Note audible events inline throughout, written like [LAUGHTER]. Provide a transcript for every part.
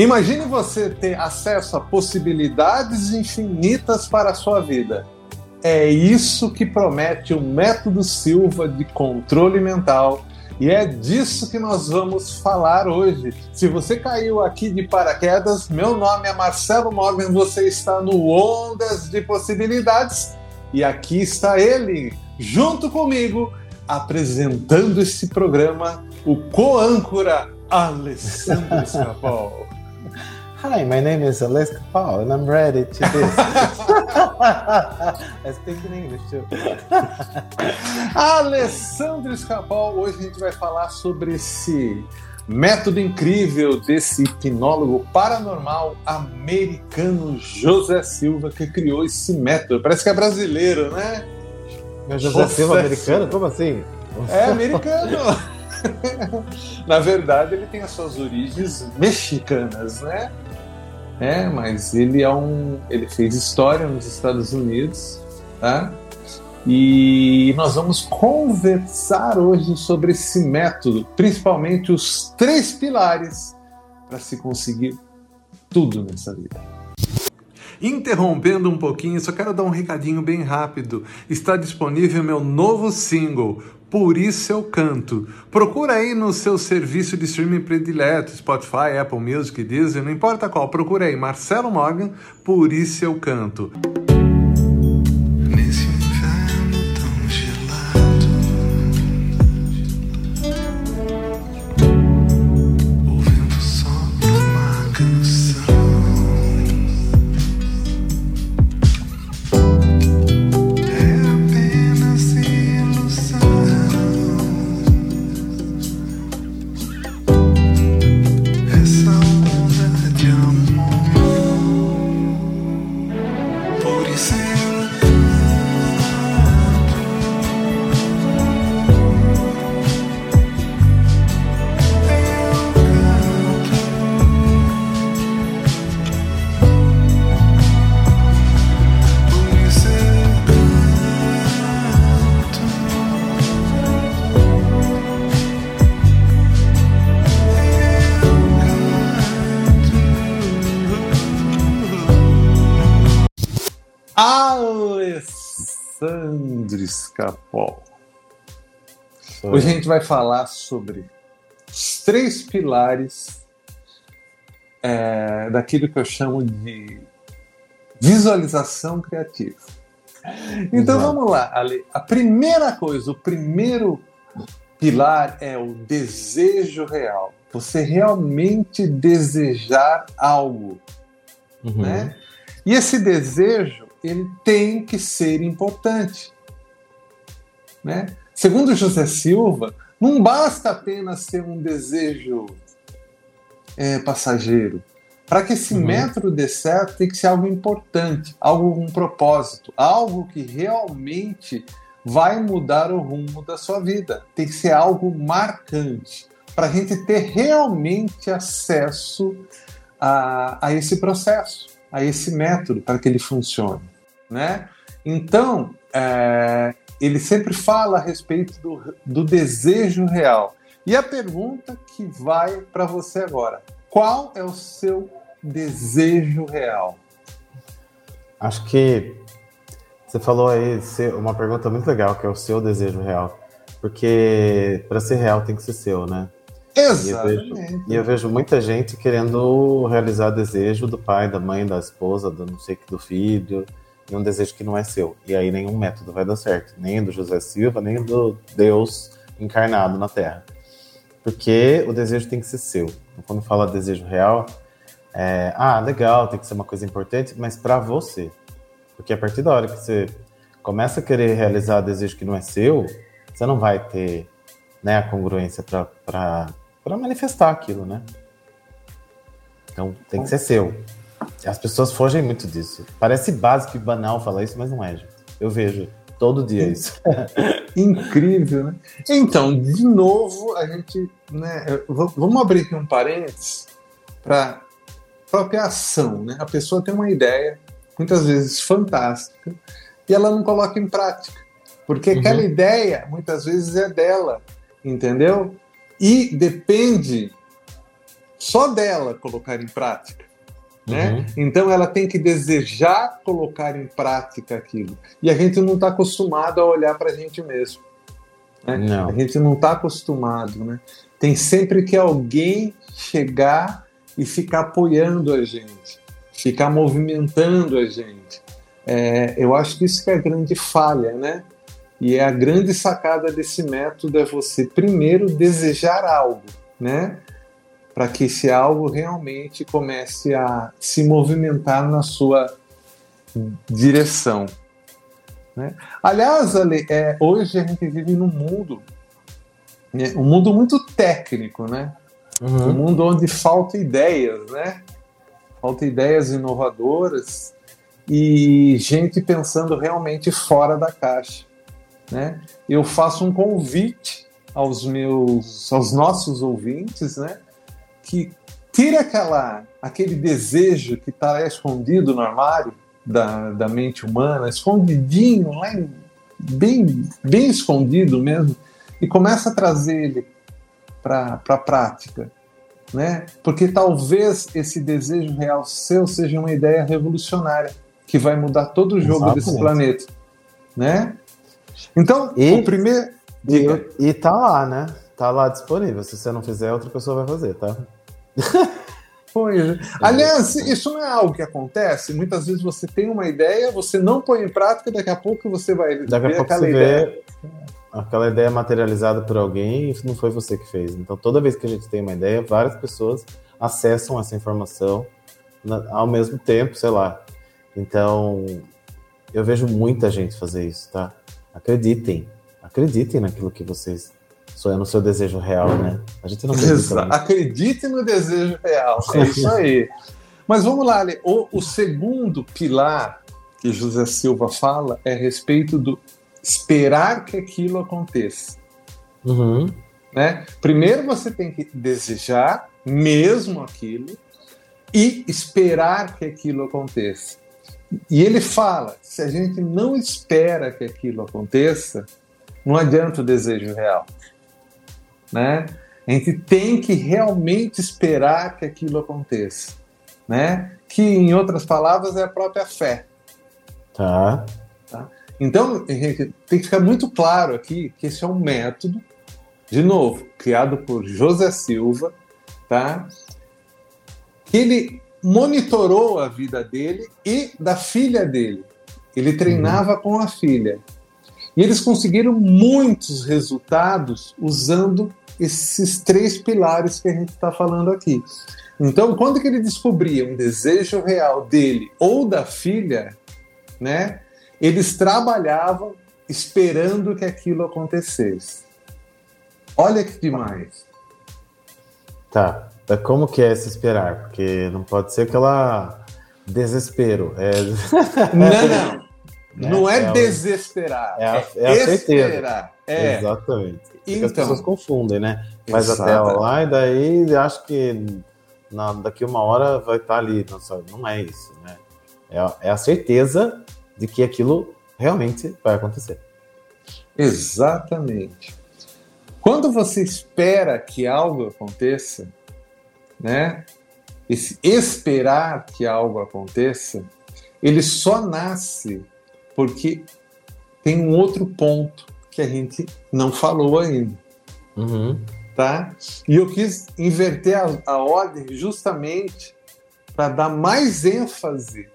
Imagine você ter acesso a possibilidades infinitas para a sua vida. É isso que promete o método Silva de controle mental. E é disso que nós vamos falar hoje. Se você caiu aqui de paraquedas, meu nome é Marcelo Morgan, você está no Ondas de Possibilidades e aqui está ele, junto comigo, apresentando esse programa, o co-âncora Alessandro Scapol. Hi, my name is Aleska Paul and I'm ready to this. [LAUGHS] I speak in English too. [LAUGHS] Alessandro Scapol, hoje a gente vai falar sobre esse método incrível desse hipnólogo paranormal americano José Silva que criou esse método. Parece que é brasileiro, né? José, José Silva americano? Como assim? É americano. [LAUGHS] Na verdade, ele tem as suas origens mexicanas, né? É, mas ele é um, ele fez história nos Estados Unidos, tá? E nós vamos conversar hoje sobre esse método, principalmente os três pilares para se conseguir tudo nessa vida. Interrompendo um pouquinho, só quero dar um recadinho bem rápido. Está disponível meu novo single, por isso eu canto. Procura aí no seu serviço de streaming predileto, Spotify, Apple Music, Deezer, não importa qual. Procura aí Marcelo Morgan, Por isso eu canto. Alessandro Scapol. Hoje a gente vai falar sobre os três pilares é, daquilo que eu chamo de visualização criativa. Então Exato. vamos lá, Ale. A primeira coisa, o primeiro pilar é o desejo real. Você realmente desejar algo, uhum. né? E esse desejo ele tem que ser importante. Né? Segundo José Silva, não basta apenas ser um desejo é, passageiro. Para que esse uhum. método dê certo, tem que ser algo importante, algo com um propósito, algo que realmente vai mudar o rumo da sua vida. Tem que ser algo marcante, para a gente ter realmente acesso a, a esse processo, a esse método, para que ele funcione né? Então, é, ele sempre fala a respeito do, do desejo real. E a pergunta que vai para você agora: qual é o seu desejo real? Acho que você falou aí uma pergunta muito legal, que é o seu desejo real. Porque para ser real tem que ser seu, né? Exatamente. E eu, vejo, e eu vejo muita gente querendo realizar desejo do pai, da mãe, da esposa, do não sei que, do filho e um desejo que não é seu. E aí nenhum método vai dar certo, nem do José Silva, nem do Deus encarnado na Terra. Porque o desejo tem que ser seu. Então, quando fala desejo real, é, ah, legal, tem que ser uma coisa importante, mas para você. Porque a partir da hora que você começa a querer realizar desejo que não é seu, você não vai ter né, a congruência para manifestar aquilo, né? Então tem que ser seu. As pessoas fogem muito disso. Parece básico e banal falar isso, mas não é, gente. Eu vejo todo dia [LAUGHS] isso. Incrível, né? Então, de novo, a gente. Né, vamos abrir aqui um parênteses para própria ação. Né? A pessoa tem uma ideia, muitas vezes fantástica, e ela não coloca em prática. Porque uhum. aquela ideia, muitas vezes, é dela, entendeu? E depende só dela colocar em prática. Né? Uhum. Então ela tem que desejar colocar em prática aquilo. E a gente não está acostumado a olhar para a gente mesmo. Né? A gente não está acostumado. Né? Tem sempre que alguém chegar e ficar apoiando a gente, ficar movimentando a gente. É, eu acho que isso que é a grande falha, né? E é a grande sacada desse método é você primeiro desejar algo, né? Para que esse algo realmente comece a se movimentar na sua direção. Né? Aliás, Ale, é, hoje a gente vive num mundo, né, um mundo muito técnico, né? Uhum. Um mundo onde falta ideias, né? Falta ideias inovadoras e gente pensando realmente fora da caixa, né? Eu faço um convite aos meus, aos nossos ouvintes, né? Que tire aquela, aquele desejo que está escondido no armário da, da mente humana, escondidinho, lá em, bem, bem escondido mesmo, e começa a trazer ele para a prática. Né? Porque talvez esse desejo real seu seja uma ideia revolucionária que vai mudar todo o jogo Exatamente. desse planeta. Né? Então, e, o primeiro. E, e tá lá, né? Tá lá disponível. Se você não fizer, outra pessoa vai fazer, tá? [LAUGHS] Pois. É. Aliás, isso não é algo que acontece. Muitas vezes você tem uma ideia, você não põe em prática, daqui a pouco você vai daqui ver a pouco aquela você ideia. Vê aquela ideia materializada por alguém e não foi você que fez. Então, toda vez que a gente tem uma ideia, várias pessoas acessam essa informação ao mesmo tempo, sei lá. Então, eu vejo muita gente fazer isso, tá? Acreditem. Acreditem naquilo que vocês sonham, no seu desejo real, né? A gente não acredita. Acredite no desejo real. É isso aí. Mas vamos lá, Ale. O, o segundo pilar que José Silva fala é a respeito do esperar que aquilo aconteça. Uhum. Né? Primeiro você tem que desejar mesmo aquilo e esperar que aquilo aconteça. E ele fala: se a gente não espera que aquilo aconteça, não adianta o desejo real. Né? A gente tem que realmente esperar que aquilo aconteça. Né? Que, em outras palavras, é a própria fé. Tá. tá? Então, gente, tem que ficar muito claro aqui que esse é um método, de novo, criado por José Silva, tá? Ele monitorou a vida dele e da filha dele. Ele treinava uhum. com a filha. E eles conseguiram muitos resultados usando esses três pilares que a gente está falando aqui. Então, quando que ele descobria um desejo real dele ou da filha, né? Eles trabalhavam esperando que aquilo acontecesse. Olha que demais. Tá. Como que é se esperar? Porque não pode ser aquela desespero. É... Não, não. Né? [LAUGHS] Não é, é desesperar. É a, é a certeza. É. Exatamente. Então, as pessoas confundem, né? Faz exato. a tela lá e daí acho que na, daqui uma hora vai estar ali. Nossa, não é isso, né? É, é a certeza de que aquilo realmente vai acontecer. Exatamente. Quando você espera que algo aconteça, né? Esse esperar que algo aconteça, ele só nasce porque tem um outro ponto que a gente não falou ainda. Uhum. Tá? E eu quis inverter a, a ordem justamente para dar mais ênfase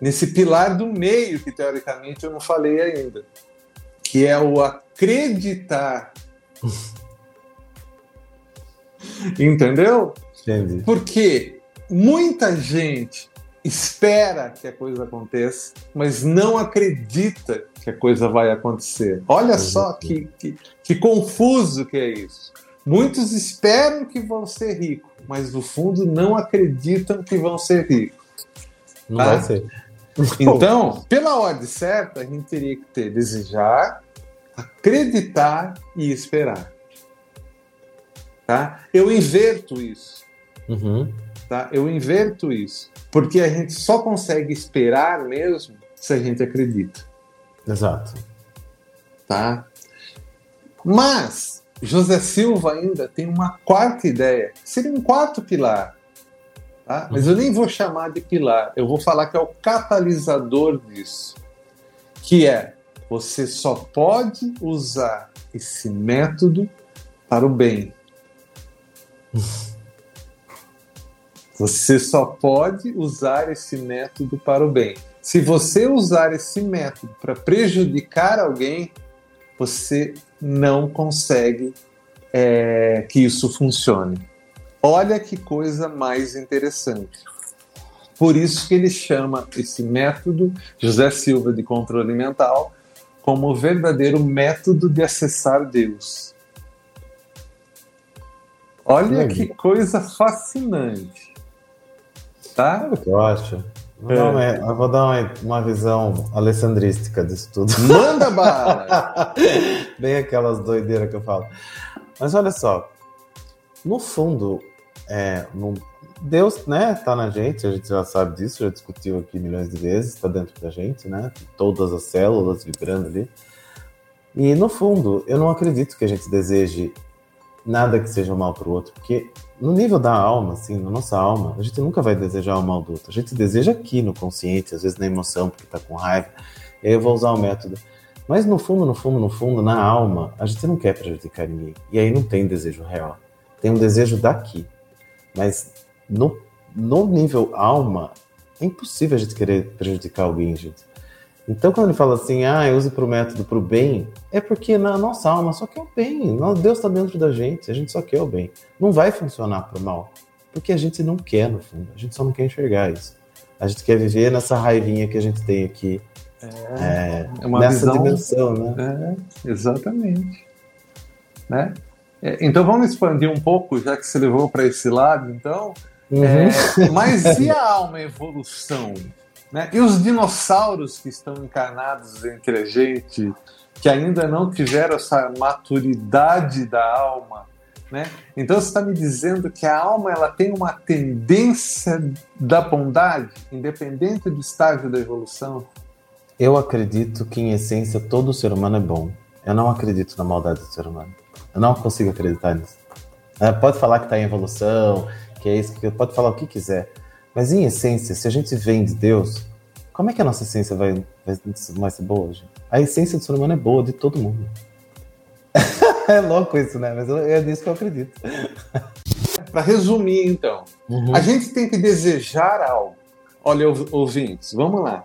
nesse pilar do meio, que teoricamente eu não falei ainda, que é o acreditar. [LAUGHS] Entendeu? Entendi. Porque muita gente espera que a coisa aconteça, mas não acredita que a coisa vai acontecer. Olha só que, que, que confuso que é isso. Muitos esperam que vão ser ricos, mas no fundo não acreditam que vão ser ricos. Não tá? vai ser. [LAUGHS] Então, pela ordem certa, a gente teria que ter desejar, acreditar e esperar. Tá? Eu inverto isso. Uhum. Tá? Eu inverto isso. Porque a gente só consegue esperar mesmo se a gente acredita. Exato. Tá? Mas José Silva ainda tem uma quarta ideia, seria um quarto pilar. Tá? Mas eu nem vou chamar de pilar, eu vou falar que é o catalisador disso, que é você só pode usar esse método para o bem. [LAUGHS] Você só pode usar esse método para o bem. Se você usar esse método para prejudicar alguém, você não consegue é, que isso funcione. Olha que coisa mais interessante. Por isso que ele chama esse método José Silva de controle mental como o verdadeiro método de acessar Deus. Olha que coisa fascinante. Tá? Que eu acho? Vou, é. dar, uma, eu vou dar uma, uma, visão alessandrística disso tudo. Manda [LAUGHS] bala! Bem aquelas doideiras que eu falo. Mas olha só, no fundo, é, no, Deus, né, tá na gente, a gente já sabe disso, já discutiu aqui milhões de vezes, tá dentro da gente, né? Todas as células vibrando ali. E no fundo, eu não acredito que a gente deseje nada que seja mal para o outro, porque no nível da alma, assim, na nossa alma, a gente nunca vai desejar o mal do outro. A gente deseja aqui no consciente, às vezes na emoção, porque tá com raiva. E aí eu vou usar o método. Mas no fundo, no fundo, no fundo, na alma, a gente não quer prejudicar ninguém. E aí não tem desejo real. Tem um desejo daqui. Mas no, no nível alma, é impossível a gente querer prejudicar alguém, gente. Então, quando ele fala assim, ah, use para o método para o bem, é porque na nossa alma só quer o bem. Deus está dentro da gente, a gente só quer o bem. Não vai funcionar para o mal, porque a gente não quer, no fundo. A gente só não quer enxergar isso. A gente quer viver nessa raivinha que a gente tem aqui, é, é nessa visão, dimensão, né? É, exatamente. Né? É, então, vamos expandir um pouco, já que você levou para esse lado, então. Uhum. É, mas [LAUGHS] e a alma evolução? Né? E os dinossauros que estão encarnados entre a gente, que ainda não tiveram essa maturidade da alma, né? Então você está me dizendo que a alma ela tem uma tendência da bondade, independente do estágio da evolução? Eu acredito que em essência todo ser humano é bom. Eu não acredito na maldade do ser humano. Eu não consigo acreditar nisso. É, pode falar que está em evolução, que é isso, que pode falar o que quiser. Mas em essência, se a gente vem de Deus, como é que a nossa essência vai, vai, vai ser boa hoje? A essência do ser humano é boa, de todo mundo. [LAUGHS] é louco isso, né? Mas é nisso que eu acredito. [LAUGHS] Para resumir, então, uhum. a gente tem que desejar algo. Olha, ouvintes, vamos lá.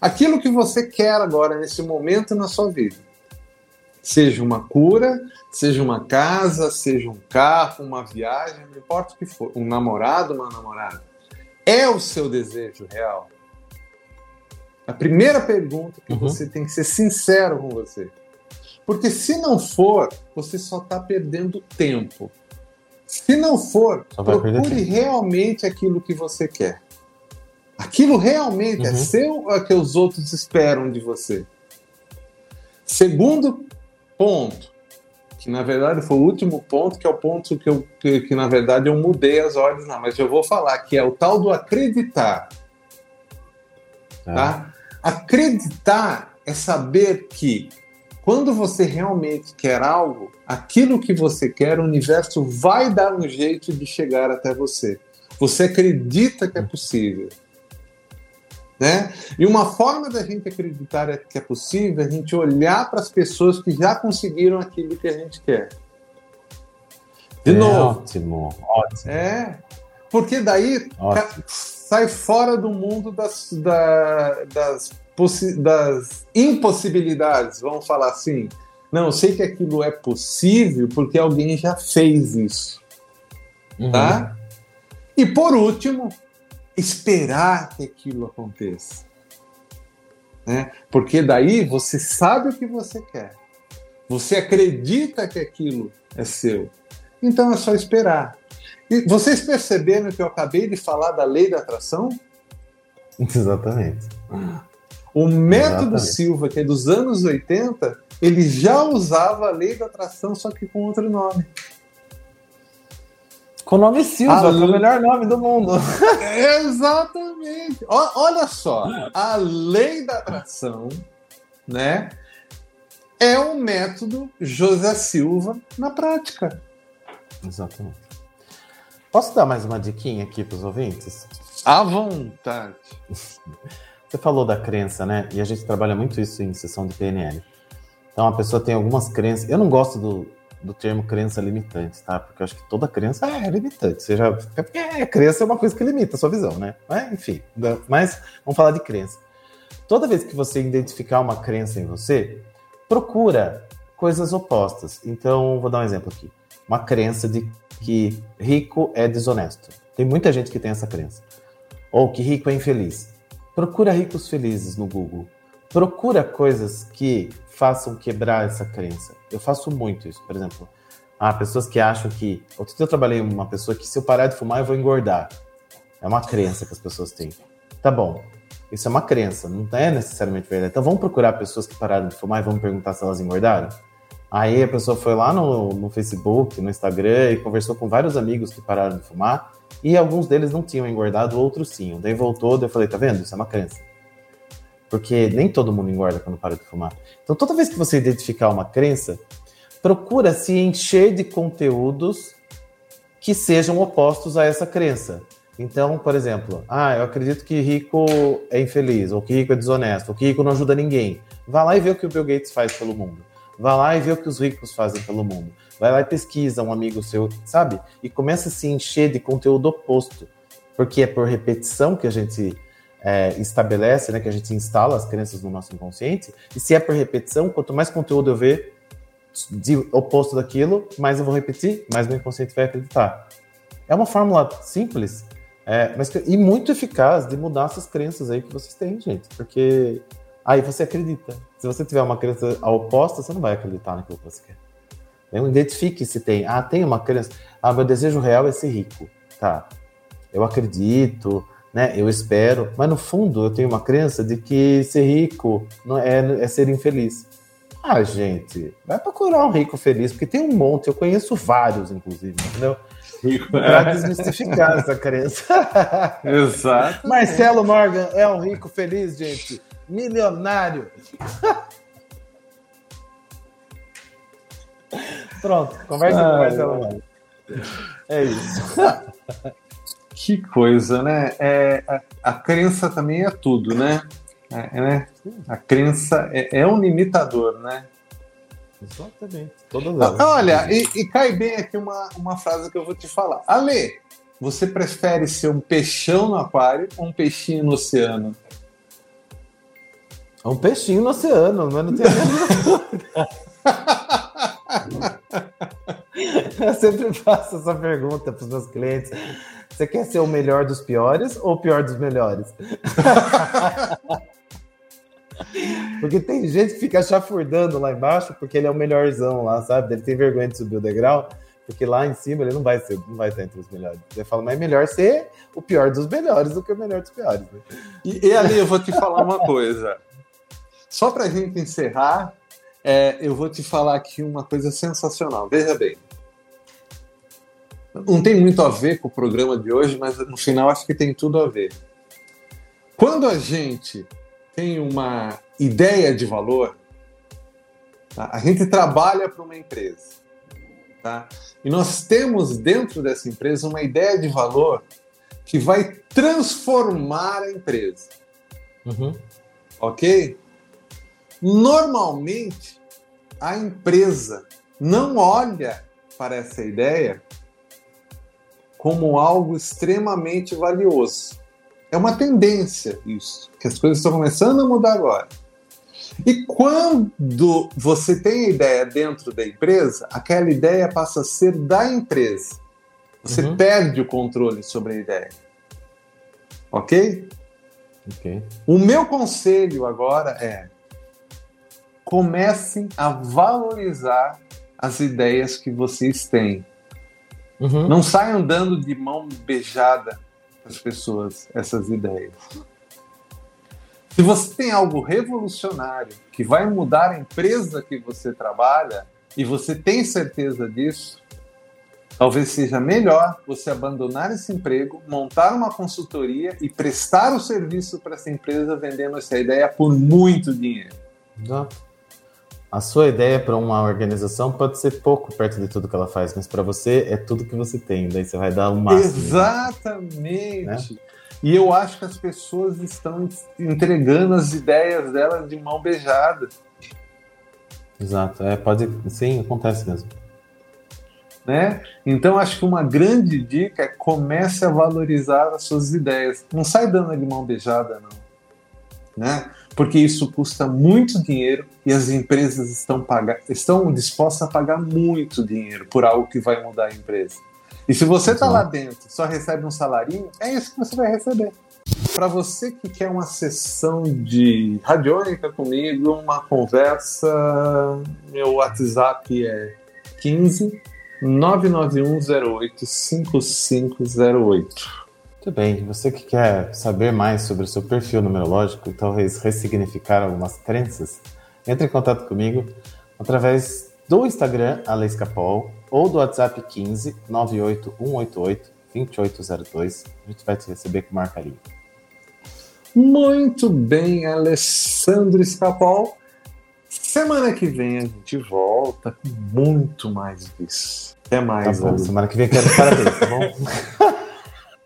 Aquilo que você quer agora, nesse momento na sua vida. Seja uma cura, seja uma casa, seja um carro, uma viagem, não importa o que for, um namorado, uma namorada é o seu desejo real? A primeira pergunta que uhum. você tem que ser sincero com você. Porque se não for, você só está perdendo tempo. Se não for, procure realmente aquilo que você quer. Aquilo realmente é uhum. é seu ou é que os outros esperam de você? Segundo ponto, que na verdade foi o último ponto, que é o ponto que, eu, que, que na verdade eu mudei as ordens, não, mas eu vou falar, que é o tal do acreditar. Ah. Tá? Acreditar é saber que quando você realmente quer algo, aquilo que você quer, o universo vai dar um jeito de chegar até você. Você acredita que é possível. Né? E uma forma da gente acreditar que é possível é a gente olhar para as pessoas que já conseguiram aquilo que a gente quer. De é novo. Ótimo, ótimo. É, porque daí ótimo. sai fora do mundo das, da, das, das impossibilidades, vamos falar assim. Não, eu sei que aquilo é possível porque alguém já fez isso. Uhum. Tá? E por último, esperar que aquilo aconteça. Né? Porque daí você sabe o que você quer. Você acredita que aquilo é seu. Então é só esperar. E vocês perceberam que eu acabei de falar da lei da atração? [LAUGHS] Exatamente. O método Exatamente. Silva, que é dos anos 80, ele já usava a lei da atração, só que com outro nome. Com o nome Silva, é o melhor nome do mundo. [LAUGHS] Exatamente. O, olha só, a lei da atração, né? é o método José Silva na prática. Exatamente. Posso dar mais uma diquinha aqui para os ouvintes? À vontade. [LAUGHS] Você falou da crença, né? E a gente trabalha muito isso em sessão de PNL. Então a pessoa tem algumas crenças. Eu não gosto do, do termo crença limitante, tá? Porque eu acho que toda crença é limitante. Seja, porque é, crença é uma coisa que limita a sua visão, né? Mas, enfim, mas vamos falar de crença. Toda vez que você identificar uma crença em você, procura coisas opostas. Então, vou dar um exemplo aqui. Uma crença de que rico é desonesto. Tem muita gente que tem essa crença. Ou que rico é infeliz. Procura ricos felizes no Google. Procura coisas que façam quebrar essa crença. Eu faço muito isso. Por exemplo, há pessoas que acham que. Outro dia eu trabalhei com uma pessoa que se eu parar de fumar eu vou engordar. É uma crença que as pessoas têm. Tá bom. Isso é uma crença, não é necessariamente verdade. Então vamos procurar pessoas que pararam de fumar e vamos perguntar se elas engordaram? Aí a pessoa foi lá no, no Facebook, no Instagram e conversou com vários amigos que pararam de fumar e alguns deles não tinham engordado, outros tinham. Daí voltou, daí eu falei, tá vendo? Isso é uma crença. Porque nem todo mundo engorda quando para de fumar. Então toda vez que você identificar uma crença, procura se encher de conteúdos que sejam opostos a essa crença. Então, por exemplo, ah, eu acredito que rico é infeliz, ou que rico é desonesto, ou que rico não ajuda ninguém. Vá lá e vê o que o Bill Gates faz pelo mundo. Vá lá e vê o que os ricos fazem pelo mundo. Vai lá e pesquisa um amigo seu, sabe? E começa a se encher de conteúdo oposto. Porque é por repetição que a gente é, estabelece, né, que a gente instala as crenças no nosso inconsciente. E se é por repetição, quanto mais conteúdo eu ver de oposto daquilo, mais eu vou repetir, mais meu inconsciente vai acreditar. É uma fórmula simples, é, mas, e muito eficaz de mudar essas crenças aí que vocês têm, gente. Porque aí você acredita. Se você tiver uma crença oposta, você não vai acreditar naquilo que você quer. Então, identifique se tem. Ah, tem uma crença. Ah, meu desejo real é ser rico. Tá. Eu acredito, né? Eu espero. Mas no fundo, eu tenho uma crença de que ser rico não é, é ser infeliz. Ah, gente, vai procurar um rico feliz, porque tem um monte. Eu conheço vários, inclusive, entendeu? rico. [LAUGHS] Para desmistificar essa crença. [LAUGHS] Exato. Marcelo Morgan é um rico feliz, gente. Milionário. [LAUGHS] Pronto, conversa ah, com o Marcelo Morgan. É isso. Que coisa, né? É, a, a crença também é tudo, né? É, né? A crença é, é um limitador, né? Exatamente. Todas elas. Olha, e, e, cai bem aqui uma, uma frase que eu vou te falar. Ale, você prefere ser um peixão no aquário ou um peixinho no oceano? Um peixinho no oceano, mas não tem [LAUGHS] [LAUGHS] Eu sempre faço essa pergunta para os meus clientes. Você quer ser o melhor dos piores ou o pior dos melhores? [LAUGHS] Porque tem gente que fica chafurdando lá embaixo porque ele é o melhorzão lá, sabe? Ele tem vergonha de subir o degrau, porque lá em cima ele não vai ser, não vai estar entre os melhores. Ele fala, mas é melhor ser o pior dos melhores do que o melhor dos piores. Né? E, e ali eu vou te falar uma coisa. Só para a gente encerrar, é, eu vou te falar aqui uma coisa sensacional. Veja bem. Não tem muito a ver com o programa de hoje, mas no final acho que tem tudo a ver. Quando a gente tem uma ideia de valor, tá? a gente trabalha para uma empresa. Tá? E nós temos dentro dessa empresa uma ideia de valor que vai transformar a empresa. Uhum. Ok? Normalmente, a empresa não olha para essa ideia como algo extremamente valioso. É uma tendência isso, que as coisas estão começando a mudar agora. E quando você tem a ideia dentro da empresa, aquela ideia passa a ser da empresa. Você uhum. perde o controle sobre a ideia. Ok? Ok. O meu conselho agora é: comecem a valorizar as ideias que vocês têm. Uhum. Não saiam dando de mão beijada as pessoas essas ideias. Se você tem algo revolucionário que vai mudar a empresa que você trabalha e você tem certeza disso, talvez seja melhor você abandonar esse emprego, montar uma consultoria e prestar o serviço para essa empresa vendendo essa ideia por muito dinheiro. Exato. A sua ideia para uma organização pode ser pouco perto de tudo que ela faz, mas para você é tudo que você tem, daí você vai dar o máximo. Exatamente. Né? E eu acho que as pessoas estão entregando as ideias delas de mão beijada. Exato, é, pode, sim, acontece mesmo. Né? Então acho que uma grande dica é comece a valorizar as suas ideias. Não sai dando de mão beijada, não. Né? Porque isso custa muito dinheiro e as empresas estão, pagar, estão dispostas a pagar muito dinheiro por algo que vai mudar a empresa. E se você está lá dentro só recebe um salarinho, é isso que você vai receber. Para você que quer uma sessão de radiônica comigo, uma conversa, meu WhatsApp é 15 99108 5508. Muito bem, você que quer saber mais sobre o seu perfil numerológico e talvez ressignificar algumas crenças, entre em contato comigo através do Instagram Aleiscapol ou do WhatsApp 15 98188 2802. A gente vai te receber com marcarinho. Muito bem, Alessandro Escapol. Semana que vem a gente volta com muito mais disso. Até mais. Tá bom, semana que vem quero parabéns, tá bom? [LAUGHS]